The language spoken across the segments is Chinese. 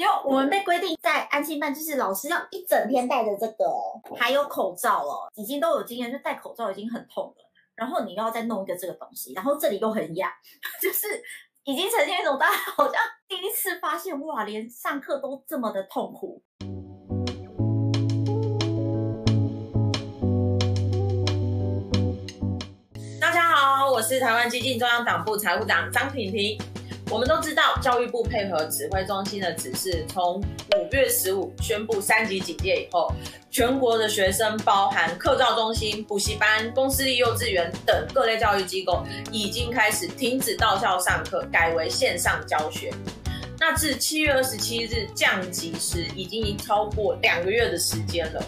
因为我们被规定在安心班，就是老师要一整天戴着这个，还有口罩哦，已经都有经验，就戴口罩已经很痛了，然后你又要再弄一个这个东西，然后这里又很痒，就是已经呈现一种大家好像第一次发现哇，连上课都这么的痛苦。大家好，我是台湾基进中央党部财务长张婷婷。我们都知道，教育部配合指挥中心的指示，从五月十五宣布三级警戒以后，全国的学生，包含课照中心、补习班、公私立幼稚园等各类教育机构，已经开始停止到校上课，改为线上教学。那至七月二十七日降级时，已经超过两个月的时间了。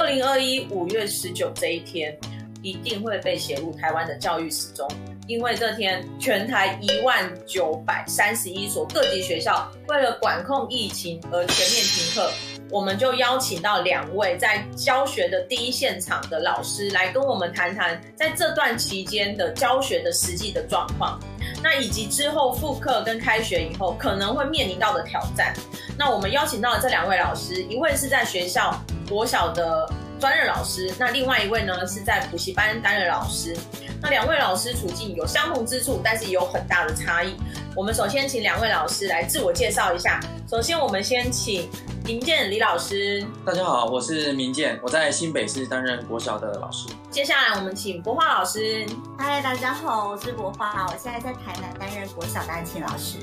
二零二一五月十九这一天，一定会被写入台湾的教育史中。因为这天，全台一万九百三十一所各级学校为了管控疫情而全面停课，我们就邀请到两位在教学的第一现场的老师来跟我们谈谈，在这段期间的教学的实际的状况，那以及之后复课跟开学以后可能会面临到的挑战。那我们邀请到的这两位老师，一位是在学校国小的专任老师，那另外一位呢是在补习班担任老师。那两位老师处境有相同之处，但是也有很大的差异。我们首先请两位老师来自我介绍一下。首先，我们先请明健李老师。大家好，我是明健，我在新北市担任国小的老师。接下来，我们请国华老师。嗨，大家好，我是国华，我现在在台南担任国小的安亲老师。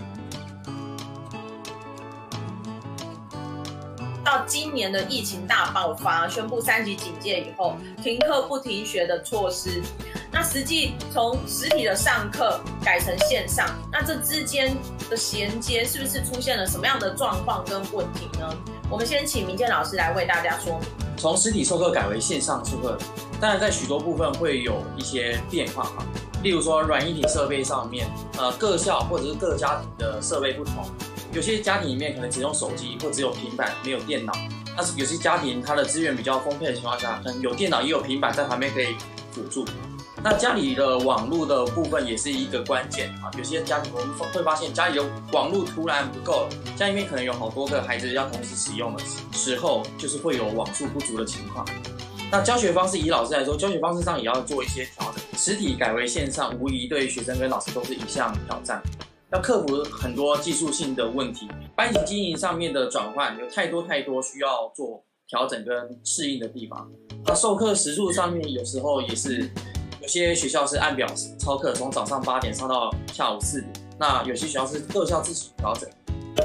到今年的疫情大爆发，宣布三级警戒以后，停课不停学的措施。那实际从实体的上课改成线上，那这之间的衔接是不是出现了什么样的状况跟问题呢？我们先请明健老师来为大家说明。从实体授课改为线上授课，当然在许多部分会有一些变化哈。例如说软硬体设备上面，呃，各校或者是各家庭的设备不同。有些家庭里面可能只用手机或只有平板，没有电脑。但是有些家庭它的资源比较丰沛的情况下，可能有电脑也有平板在旁边可以辅助。那家里的网络的部分也是一个关键啊。有些家庭我们会发现家里的网络突然不够了，家里面可能有好多个孩子要同时使用的时候，就是会有网速不足的情况。那教学方式以老师来说，教学方式上也要做一些调整。实体改为线上，无疑对学生跟老师都是一项挑战。要克服很多技术性的问题，班级经营上面的转换有太多太多需要做调整跟适应的地方。那授课时数上面有时候也是，有些学校是按表操课，从早上八点上到下午四点。那有些学校是各校自己调整。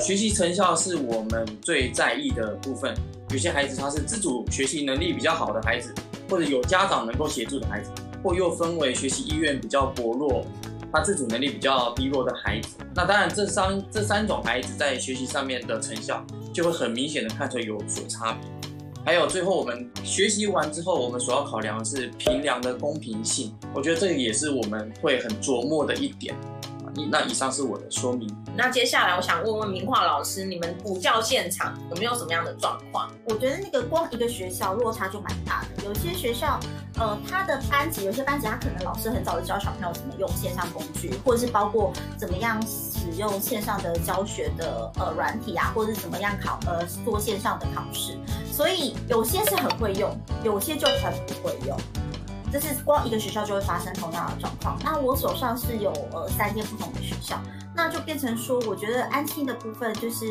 学习成效是我们最在意的部分。有些孩子他是自主学习能力比较好的孩子，或者有家长能够协助的孩子，或又分为学习意愿比较薄弱。他自主能力比较低落的孩子，那当然这三这三种孩子在学习上面的成效就会很明显的看出有所差别。还有最后我们学习完之后，我们所要考量的是评量的公平性，我觉得这个也是我们会很琢磨的一点。那以上是我的说明。那接下来我想问问明樺老师，你们补教现场有没有什么样的状况？我觉得那个光一个学校落差就蛮大的。有些学校，呃，他的班级，有些班级他可能老师很早就教小朋友怎么用线上工具，或者是包括怎么样使用线上的教学的呃软体啊，或者是怎么样考呃做线上的考试。所以有些是很会用，有些就很不会用。这是光一个学校就会发生同样的状况。那我手上是有呃三间不同的学校，那就变成说，我觉得安心的部分就是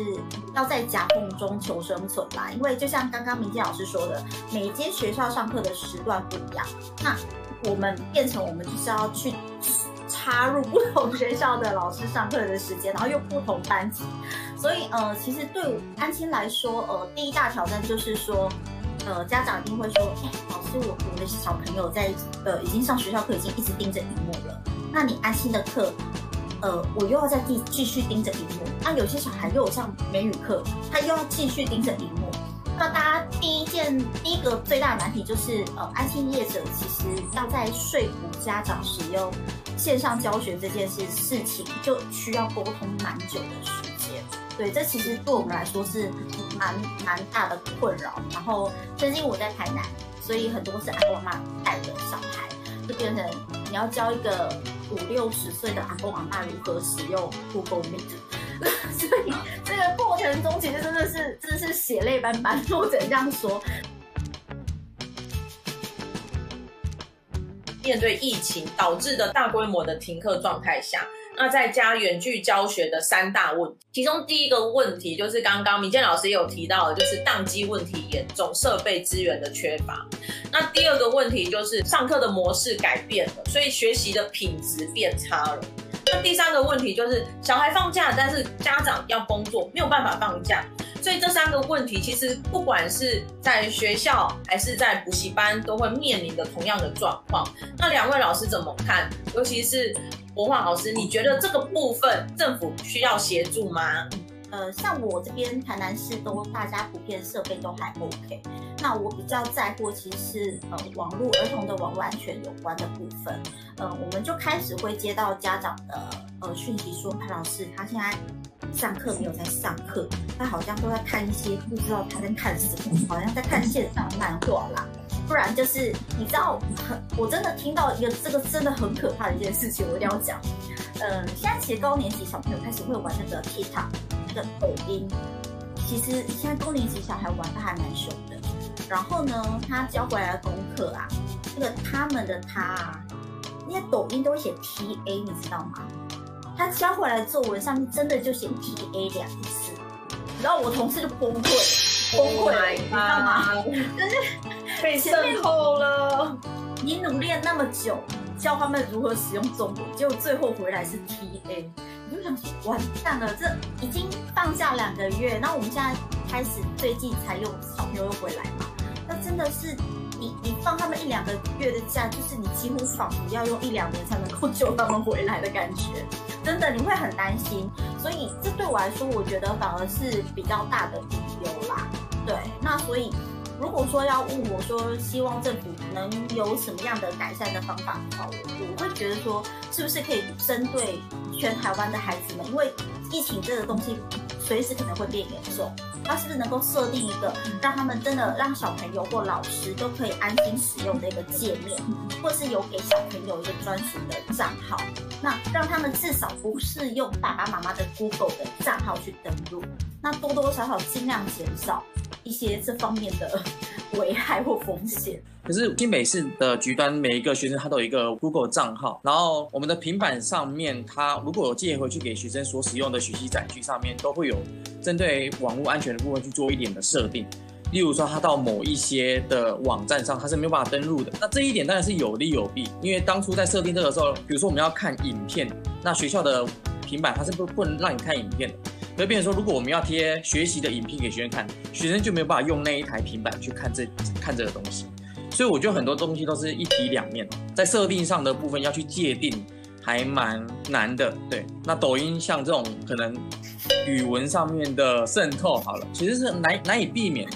要在夹缝中求生存啦。因为就像刚刚明静老师说的，每一间学校上课的时段不一样，那我们变成我们就是要去插入不同学校的老师上课的时间，然后又不同班级，所以呃，其实对安心来说，呃，第一大挑战就是说。呃，家长一定会说，就，我我的小朋友在呃已经上学校课，已经一直盯着荧幕了。那你安心的课，呃，我又要再继继续盯着荧幕。那有些小孩又有上美语课，他又要继续盯着荧幕。那大家第一件第一个最大的难题就是，呃，安心业者其实要在说服家长使用线上教学这件事事情，就需要沟通蛮久的时间。对，这其实对我们来说是。蛮蛮大的困扰，然后最近我在台南，所以很多是阿公阿妈带的小孩，就变成你要教一个五六十岁的阿公阿妈如何使用 Google Meet，所以这个过程中其实真的是真的是血泪斑斑，我只能这样说。面对疫情导致的大规模的停课状态下，那在家远距教学的三大问题，其中第一个问题就是刚刚明建老师也有提到的，就是宕机问题严重，设备资源的缺乏。那第二个问题就是上课的模式改变了，所以学习的品质变差了。那第三个问题就是小孩放假，但是家长要工作，没有办法放假。所以这三个问题，其实不管是在学校还是在补习班，都会面临的同样的状况。那两位老师怎么看？尤其是柏樺老师，你觉得这个部分政府需要协助吗？呃，像我这边台南市都大家普遍设备都还 OK。那我比较在乎其实是呃网络儿童的网络安全有关的部分。呃，我们就开始会接到家长的呃讯息说，潘老师他现在上课没有在上课，他好像都在看一些不知道他在看什么，好像在看线上漫画啦。不然就是你知道，很我真的听到一个这个真的很可怕的一件事情，我一定要讲。嗯、呃，现在其实高年级小朋友开始会玩那个 TikTok。那个抖音，其实现在高年级小孩玩的还蛮凶的。然后呢，他教回来的功课啊，那个他们的他啊，那些抖音都会写 T A，你知道吗？他交回来的作文上面真的就写 T A 两次，然后我同事就崩溃，崩溃，oh、你知道吗？就是被渗透了。你努力了那么久，教他们如何使用中文，结果最后回来是 T A。你就想说，完蛋了，这已经放假两个月，那我们现在开始最近才用小朋友又回来嘛？那真的是你你放他们一两个月的假，就是你几乎仿佛要用一两年才能够救他们回来的感觉，真的你会很担心。所以这对我来说，我觉得反而是比较大的理由啦。对，那所以。如果说要问我说，希望政府能有什么样的改善的方法的话，我我会觉得说，是不是可以针对全台湾的孩子们，因为疫情这个东西随时可能会变严重，他是不是能够设定一个让他们真的让小朋友或老师都可以安心使用的一个界面，或是有给小朋友一个专属的账号，那让他们至少不是用爸爸妈妈的 Google 的账号去登录，那多多少少尽量减少。一些这方面的 危害或风险。可是新北市的局端，每一个学生他都有一个 Google 账号，然后我们的平板上面，他如果有借回去给学生所使用的学习载具上面，都会有针对网络安全部分去做一点的设定。例如说，他到某一些的网站上，他是没有办法登录的。那这一点当然是有利有弊，因为当初在设定这个时候，比如说我们要看影片，那学校的平板它是不不能让你看影片的。所以变成说，如果我们要贴学习的影片给学生看，学生就没有办法用那一台平板去看这看这个东西。所以我觉得很多东西都是一体两面，在设定上的部分要去界定，还蛮难的。对，那抖音像这种可能语文上面的渗透，好了，其实是难难以避免。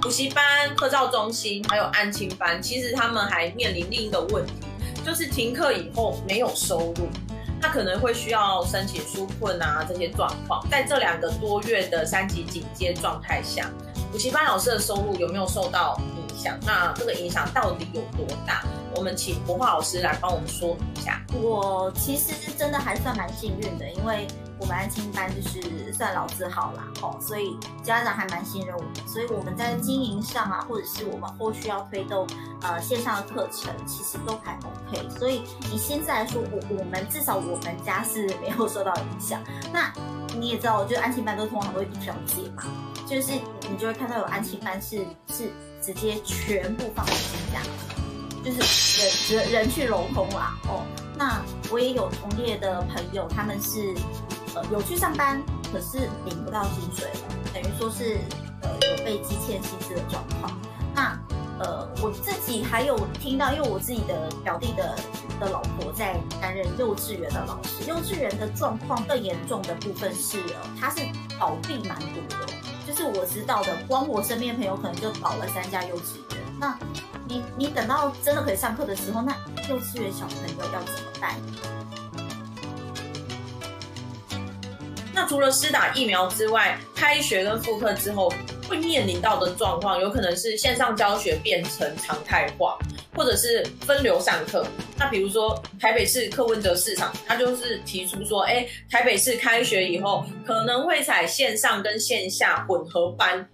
补习班、课照中心还有安亲班，其实他们还面临另一个问题。就是停课以后没有收入，他可能会需要申请纾困啊，这些状况，在这两个多月的三级警戒状态下，补习班老师的收入有没有受到影响？那这个影响到底有多大？我们请国画老师来帮我们说明一下。我其实是真的还算蛮幸运的，因为。我们安亲班就是算老字号啦，哦，所以家长还蛮信任我们，所以我们在经营上啊，或者是我们后续要推动呃线上的课程，其实都还 OK。所以以现在来说，我我们至少我们家是没有受到影响。那你也知道，就安亲班都通常都会一条街嘛，就是你就会看到有安亲班是是直接全部放在新家，就是人人人去楼空啦，哦。那我也有同业的朋友，他们是。呃，有去上班，可是领不到薪水了，等于说是呃有被积欠薪资的状况。那呃我自己还有听到，因为我自己的表弟的的老婆在担任幼稚园的老师，幼稚园的状况更严重的部分是，呃，他是倒闭蛮多的，就是我知道的，光我身边朋友可能就倒了三家幼稚园。那你你等到真的可以上课的时候，那幼稚园小朋友要怎么办？那除了施打疫苗之外，开学跟复课之后会面临到的状况，有可能是线上教学变成常态化，或者是分流上课。那比如说台北市柯文哲市场，他就是提出说，哎，台北市开学以后可能会采线上跟线下混合班。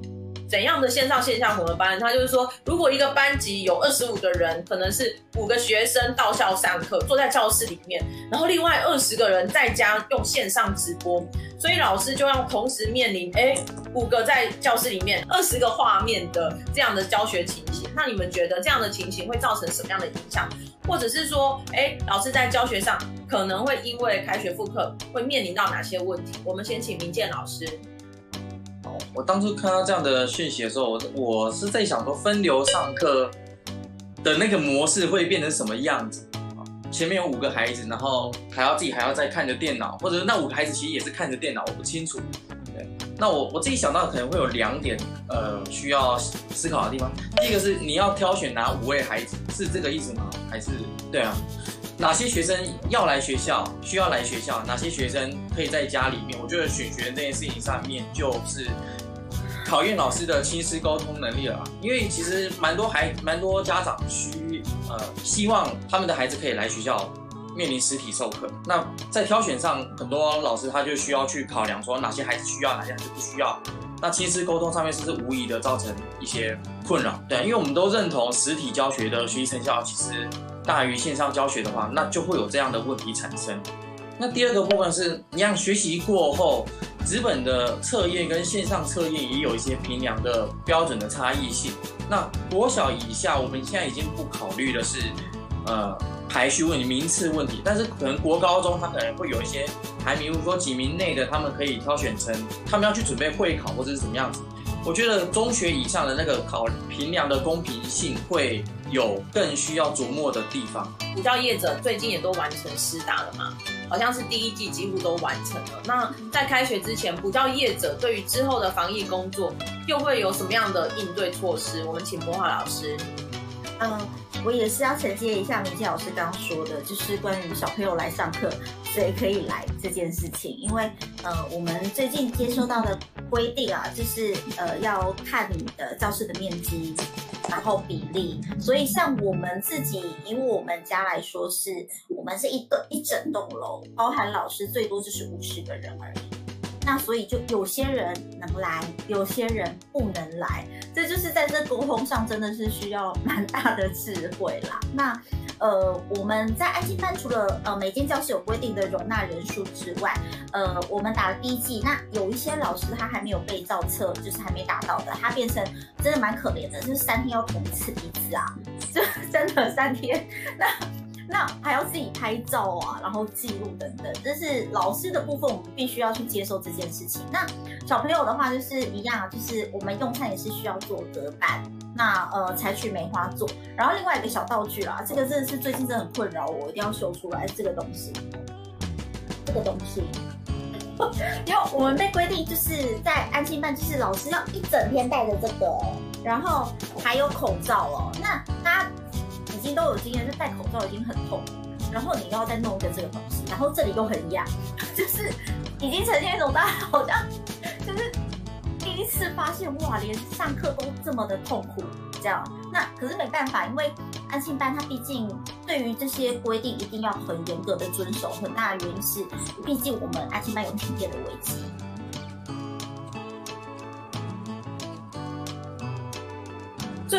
怎样的线上线下混合班？他就是说，如果一个班级有二十五个人，可能是五个学生到校上课，坐在教室里面，然后另外二十个人在家用线上直播，所以老师就要同时面临，哎，五个在教室里面，二十个画面的这样的教学情形。那你们觉得这样的情形会造成什么样的影响？或者是说，哎，老师在教学上可能会因为开学复课会面临到哪些问题？我们先请明健老师。我当初看到这样的讯息的时候，我我是在想说，分流上课的那个模式会变成什么样子？前面有五个孩子，然后还要自己还要再看着电脑，或者那五个孩子其实也是看着电脑，我不清楚。对，那我我自己想到可能会有两点，呃，需要思考的地方。第一个是你要挑选哪五位孩子，是这个意思吗？还是对啊？哪些学生要来学校，需要来学校？哪些学生可以在家里面？我觉得选学这件事情上面就是考验老师的亲师沟通能力了。因为其实蛮多孩，蛮多家长需呃希望他们的孩子可以来学校面临实体授课。那在挑选上，很多老师他就需要去考量说哪些孩子需要，哪些孩子不需要。那亲师沟通上面是不是无疑的造成一些困扰？对，因为我们都认同实体教学的学习成效其实。大于线上教学的话，那就会有这样的问题产生。那第二个部分是，你让学习过后，纸本的测验跟线上测验也有一些评量的标准的差异性。那国小以下，我们现在已经不考虑的是，呃，排序问题、名次问题，但是可能国高中它可能会有一些排名，比如说几名内的，他们可以挑选成他们要去准备会考或者是什么样子。我觉得中学以上的那个考评量的公平性会有更需要琢磨的地方。补教业者最近也都完成师大了嘛？好像是第一季几乎都完成了。那在开学之前，补教业者对于之后的防疫工作又会有什么样的应对措施？我们请柏华老师。嗯，我也是要承接一下明健老师刚刚说的，就是关于小朋友来上课，谁可以来这件事情。因为呃，我们最近接收到的。规定啊，就是呃要看你的教室的面积，然后比例。所以像我们自己以我们家来说是，是我们是一栋一整栋楼，包含老师最多就是五十个人而已。那所以就有些人能来，有些人不能来，这就是在这沟通上真的是需要蛮大的智慧啦。那。呃，我们在安心班除了呃每间教室有规定的容纳人数之外，呃，我们打了第一季，那有一些老师他还没有被照册，就是还没打到的，他变成真的蛮可怜的，就是三天要捅一次鼻子啊，就真的三天，那那还要自己拍照啊，然后记录等等，这是老师的部分，我们必须要去接受这件事情。那小朋友的话就是一样，就是我们用餐也是需要做隔板。那呃，采取梅花座，然后另外一个小道具啦，这个真的是最近真的很困扰我，一定要秀出来这个东西。这个东西，因为我们被规定就是在安心班，就是老师要一整天戴着这个，然后还有口罩哦。那大家都有经验，就戴口罩已经很痛，然后你要再弄一个这个东西，然后这里又很痒，就是已经呈现一种大家好像就是。第一次发现哇，连上课都这么的痛苦，这样。那可是没办法，因为安亲班它毕竟对于这些规定一定要很严格的遵守。很大的原因是，毕竟我们安亲班有停电的危机。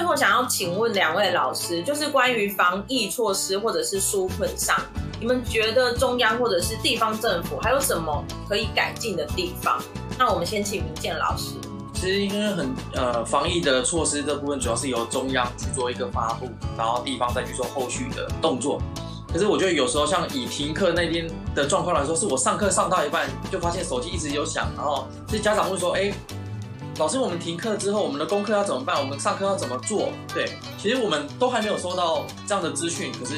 我想要请问两位老师，就是关于防疫措施或者是纾困上，你们觉得中央或者是地方政府还有什么可以改进的地方？那我们先请明健老师。其实因为很呃，防疫的措施这部分主要是由中央去做一个发布，然后地方再去做后续的动作。可是我觉得有时候像以停课那边的状况来说，是我上课上到一半就发现手机一直有响，然后是家长会说：“哎，老师，我们停课之后，我们的功课要怎么办？我们上课要怎么做？”对，其实我们都还没有收到这样的资讯，可是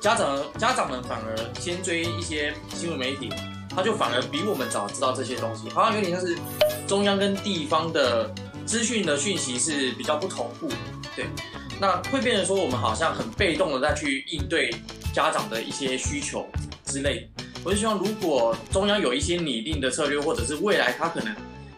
家长家长们反而先追一些新闻媒体。他就反而比我们早知道这些东西，好像有点像是中央跟地方的资讯的讯息是比较不同步，对，那会变成说我们好像很被动的再去应对家长的一些需求之类。我就希望如果中央有一些拟定的策略，或者是未来他可能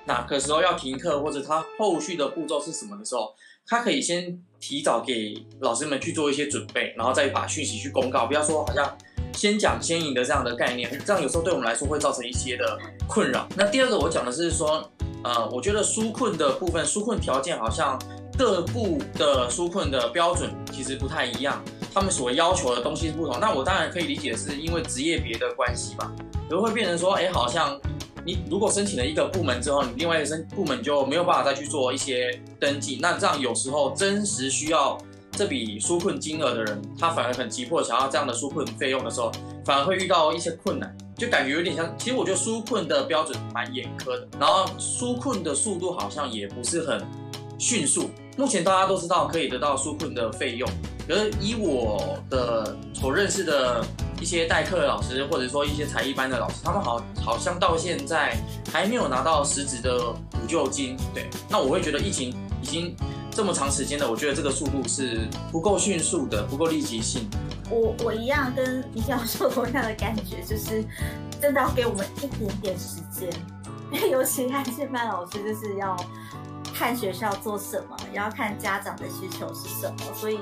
哪个时候要停课，或者他后续的步骤是什么的时候，他可以先提早给老师们去做一些准备，然后再把讯息去公告，不要说好像先讲先赢的这样的概念，这样有时候对我们来说会造成一些的困扰。那第二个我讲的是说，呃，我觉得纾困的部分，纾困条件好像各部的纾困的标准其实不太一样，他们所要求的东西不同。那我当然可以理解是因为职业别的关系吧，就会变成说，哎，好像。你如果申请了一个部门之后，你另外一个申部门就没有办法再去做一些登记，那这样有时候真实需要这笔纾困金额的人，他反而很急迫想要这样的纾困费用的时候，反而会遇到一些困难，就感觉有点像。其实我觉得纾困的标准蛮严苛的，然后纾困的速度好像也不是很迅速。目前大家都知道可以得到纾困的费用，可是以我的 所认识的。一些代课的老师，或者说一些才艺班的老师，他们好好像到现在还没有拿到实质的补救金。对，那我会觉得疫情已经这么长时间了，我觉得这个速度是不够迅速的，不够立即性。我我一样跟李教授同样的感觉，就是真的要给我们一点点时间，因为尤其他现班老师就是要。看学校做什么，也要看家长的需求是什么，所以，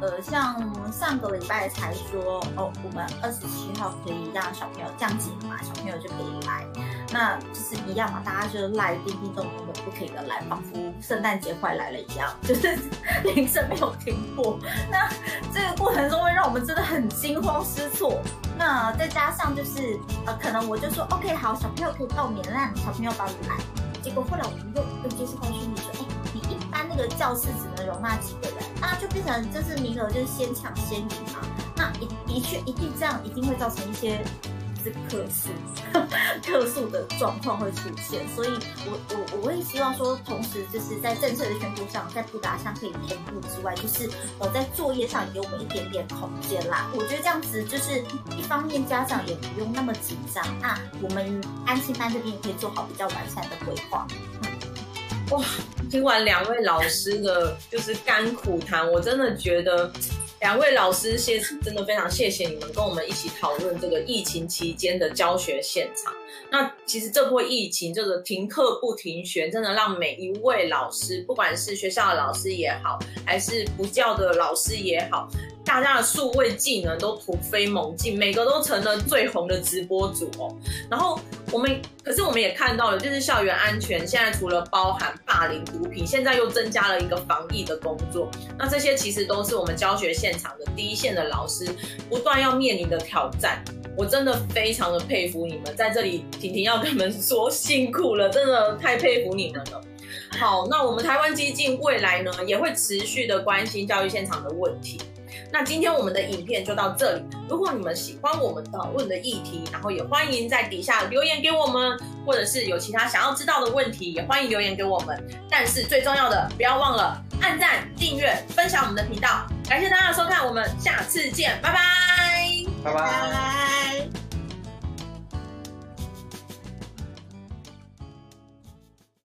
呃，像上个礼拜才说，哦，我们二十七号可以让小朋友降级嘛，小朋友就可以来，那就是一样嘛，大家就是来叮叮咚咚的不停的来，仿佛圣诞节快来了一样，就是铃声没有停过。那这个过程中会让我们真的很惊慌失措。那再加上就是，呃，可能我就说，OK，好，小朋友可以报名，让小朋友报名来。结果后来我们又又接受到讯息说，个教室只能容纳几个人，那就变成就是名额就是先抢先赢嘛。那的的确一定这样一定会造成一些是客诉、客诉的状况会出现，所以我我我会希望说，同时就是在政策的宣布上，在布达上可以同步之外，就是呃在作业上给我们一点点空间啦。我觉得这样子就是一方面家长也不用那么紧张，那我们安心班这边也可以做好比较完善的规划。哇，听完两位老师的就是甘苦谈，我真的觉得。两位老师，谢真的非常谢谢你们跟我们一起讨论这个疫情期间的教学现场。那其实这波疫情，这个停课不停学，真的让每一位老师，不管是学校的老师也好，还是不教的老师也好，大家的数位技能都突飞猛进，每个都成了最红的直播主哦。然后我们，可是我们也看到了，就是校园安全现在除了包含霸凌、毒品，现在又增加了一个防疫的工作。那这些其实都是我们教学现场的第一线的老师不断要面临的挑战。我真的非常的佩服你们，在这里婷婷要跟你们说辛苦了，真的太佩服你们了。好，那我们台湾基金未来呢，也会持续的关心教育现场的问题。那今天我们的影片就到这里。如果你们喜欢我们讨论的议题，然后也欢迎在底下留言给我们，或者是有其他想要知道的问题，也欢迎留言给我们。但是最重要的，不要忘了按赞、订阅、分享我们的频道。感谢大家的收看，我们下次见，拜拜，拜拜。